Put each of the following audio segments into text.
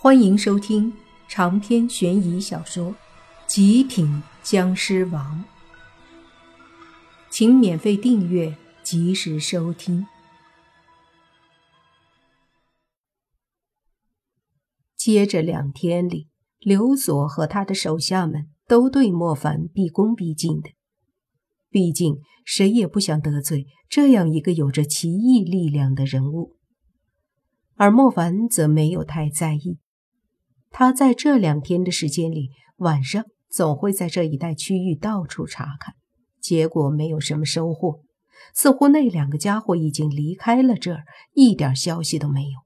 欢迎收听长篇悬疑小说《极品僵尸王》，请免费订阅，及时收听。接着两天里，刘所和他的手下们都对莫凡毕恭毕敬的。毕竟谁也不想得罪这样一个有着奇异力量的人物，而莫凡则没有太在意。他在这两天的时间里，晚上总会在这一带区域到处查看，结果没有什么收获。似乎那两个家伙已经离开了这儿，一点消息都没有。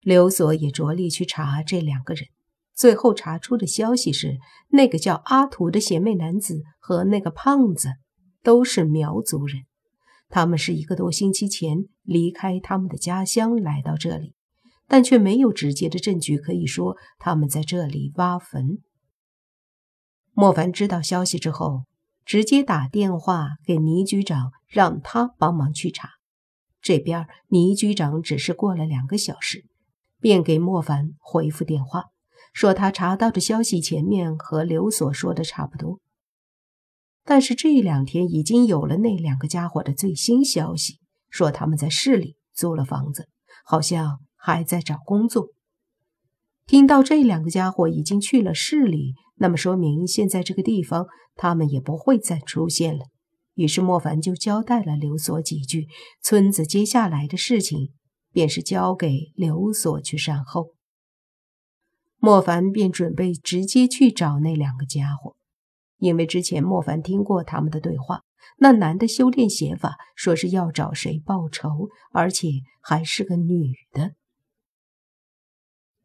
刘所也着力去查这两个人，最后查出的消息是，那个叫阿图的邪魅男子和那个胖子都是苗族人，他们是一个多星期前离开他们的家乡来到这里。但却没有直接的证据可以说他们在这里挖坟。莫凡知道消息之后，直接打电话给倪局长，让他帮忙去查。这边倪局长只是过了两个小时，便给莫凡回复电话，说他查到的消息前面和刘所说的差不多。但是这两天已经有了那两个家伙的最新消息，说他们在市里租了房子，好像。还在找工作。听到这两个家伙已经去了市里，那么说明现在这个地方他们也不会再出现了。于是莫凡就交代了刘所几句，村子接下来的事情便是交给刘所去善后。莫凡便准备直接去找那两个家伙，因为之前莫凡听过他们的对话，那男的修炼邪法，说是要找谁报仇，而且还是个女的。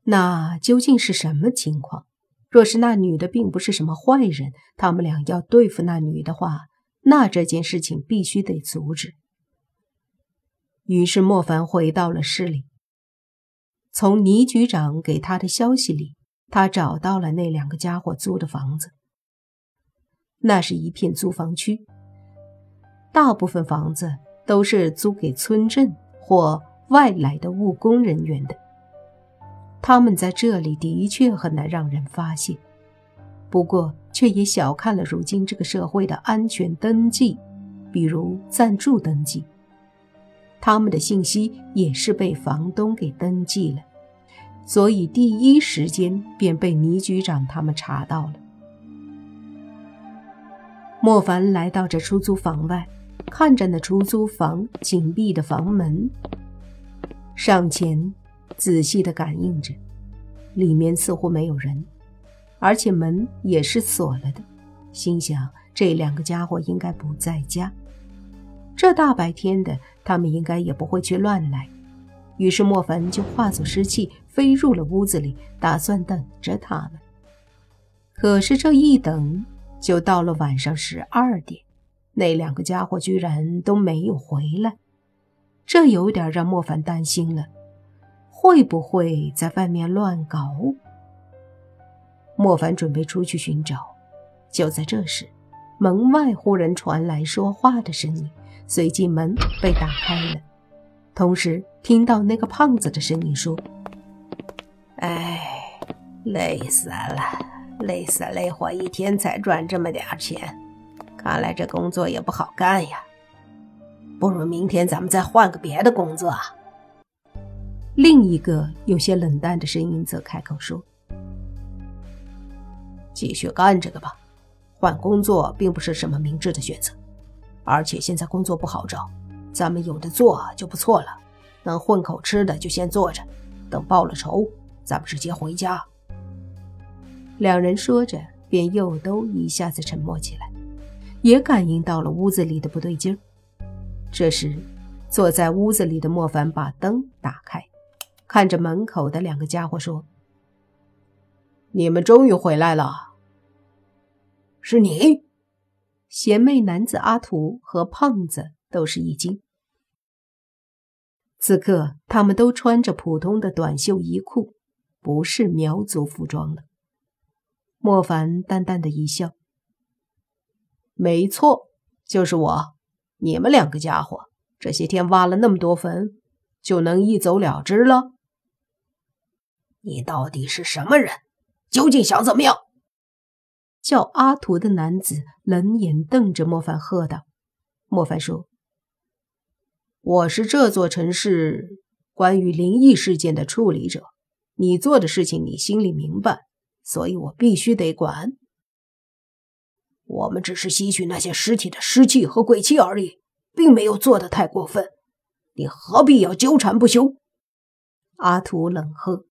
那究竟是什么情况？若是那女的并不是什么坏人，他们俩要对付那女的话，那这件事情必须得阻止。于是莫凡回到了市里，从倪局长给他的消息里，他找到了那两个家伙租的房子。那是一片租房区，大部分房子都是租给村镇或外来的务工人员的。他们在这里的确很难让人发现，不过却也小看了如今这个社会的安全登记，比如暂住登记。他们的信息也是被房东给登记了，所以第一时间便被倪局长他们查到了。莫凡来到这出租房外，看着那出租房紧闭的房门，上前。仔细的感应着，里面似乎没有人，而且门也是锁了的。心想这两个家伙应该不在家，这大白天的，他们应该也不会去乱来。于是莫凡就化作湿气飞入了屋子里，打算等着他们。可是这一等，就到了晚上十二点，那两个家伙居然都没有回来，这有点让莫凡担心了。会不会在外面乱搞？莫凡准备出去寻找。就在这时，门外忽然传来说话的声音，随即门被打开了，同时听到那个胖子的声音说：“哎，累死了，累死累活一天才赚这么点钱，看来这工作也不好干呀。不如明天咱们再换个别的工作。”另一个有些冷淡的声音则开口说：“继续干这个吧，换工作并不是什么明智的选择，而且现在工作不好找，咱们有的做就不错了。能混口吃的就先做着，等报了仇，咱们直接回家。”两人说着，便又都一下子沉默起来，也感应到了屋子里的不对劲儿。这时，坐在屋子里的莫凡把灯打开。看着门口的两个家伙说：“你们终于回来了。”是你，邪魅男子阿图和胖子都是一惊。此刻他们都穿着普通的短袖衣裤，不是苗族服装了。莫凡淡淡的一笑：“没错，就是我。你们两个家伙这些天挖了那么多坟，就能一走了之了？”你到底是什么人？究竟想怎么样？叫阿图的男子冷眼瞪着莫凡，喝道：“莫凡说，我是这座城市关于灵异事件的处理者，你做的事情你心里明白，所以我必须得管。我们只是吸取那些尸体的尸气和鬼气而已，并没有做的太过分，你何必要纠缠不休？”阿图冷喝。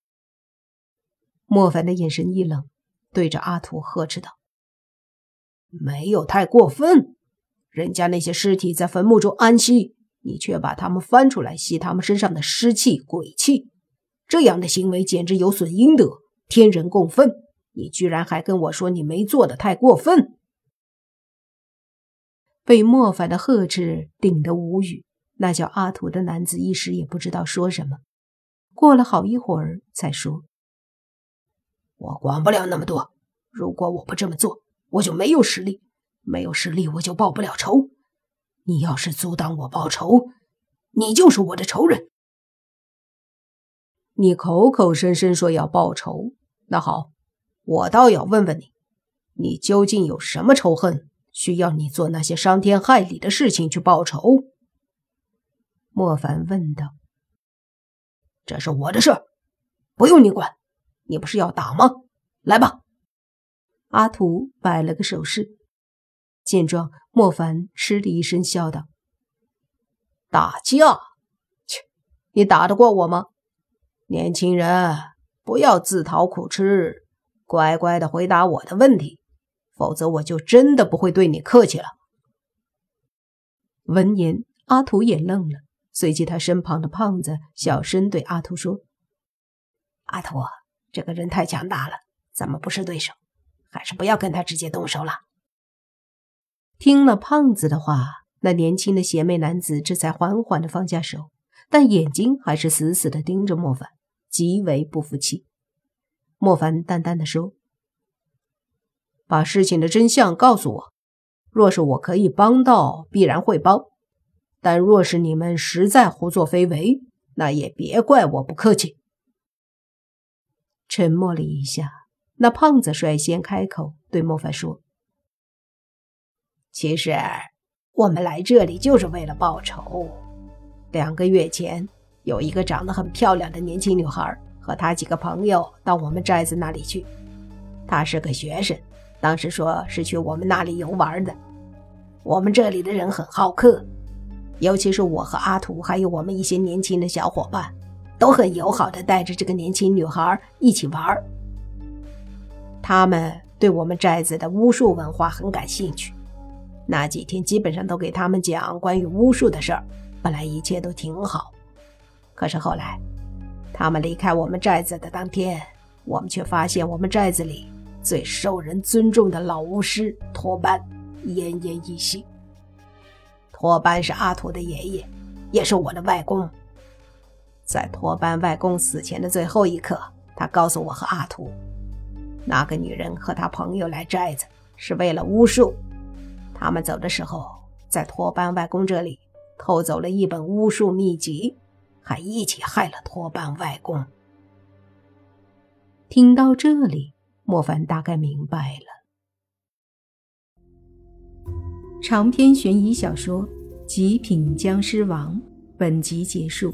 莫凡的眼神一冷，对着阿土呵斥道。没有太过分，人家那些尸体在坟墓中安息，你却把他们翻出来吸他们身上的尸气鬼气，这样的行为简直有损阴德，天人共愤。你居然还跟我说你没做的太过分！被莫凡的呵斥顶得无语，那叫阿土的男子一时也不知道说什么，过了好一会儿才说：“我管不了那么多，如果我不这么做。”我就没有实力，没有实力我就报不了仇。你要是阻挡我报仇，你就是我的仇人。你口口声声说要报仇，那好，我倒要问问你，你究竟有什么仇恨，需要你做那些伤天害理的事情去报仇？莫凡问道。这是我的事，不用你管。你不是要打吗？来吧。阿图摆了个手势，见状，莫凡嗤的一声笑道：“打架？切，你打得过我吗？年轻人，不要自讨苦吃，乖乖的回答我的问题，否则我就真的不会对你客气了。”闻言，阿图也愣了，随即他身旁的胖子小声对阿图说：“阿图，这个人太强大了，咱们不是对手。”还是不要跟他直接动手了。听了胖子的话，那年轻的邪魅男子这才缓缓的放下手，但眼睛还是死死的盯着莫凡，极为不服气。莫凡淡淡的说：“把事情的真相告诉我，若是我可以帮到，必然会帮；但若是你们实在胡作非为，那也别怪我不客气。”沉默了一下。那胖子率先开口，对莫凡说：“其实我们来这里就是为了报仇。两个月前，有一个长得很漂亮的年轻女孩和她几个朋友到我们寨子那里去。她是个学生，当时说是去我们那里游玩的。我们这里的人很好客，尤其是我和阿图，还有我们一些年轻的小伙伴，都很友好的带着这个年轻女孩一起玩。”他们对我们寨子的巫术文化很感兴趣，那几天基本上都给他们讲关于巫术的事儿。本来一切都挺好，可是后来，他们离开我们寨子的当天，我们却发现我们寨子里最受人尊重的老巫师托班奄奄一息。托班是阿土的爷爷，也是我的外公。在托班外公死前的最后一刻，他告诉我和阿土。那个女人和她朋友来寨子是为了巫术，他们走的时候在托班外公这里偷走了一本巫术秘籍，还一起害了托班外公。听到这里，莫凡大概明白了。长篇悬疑小说《极品僵尸王》本集结束，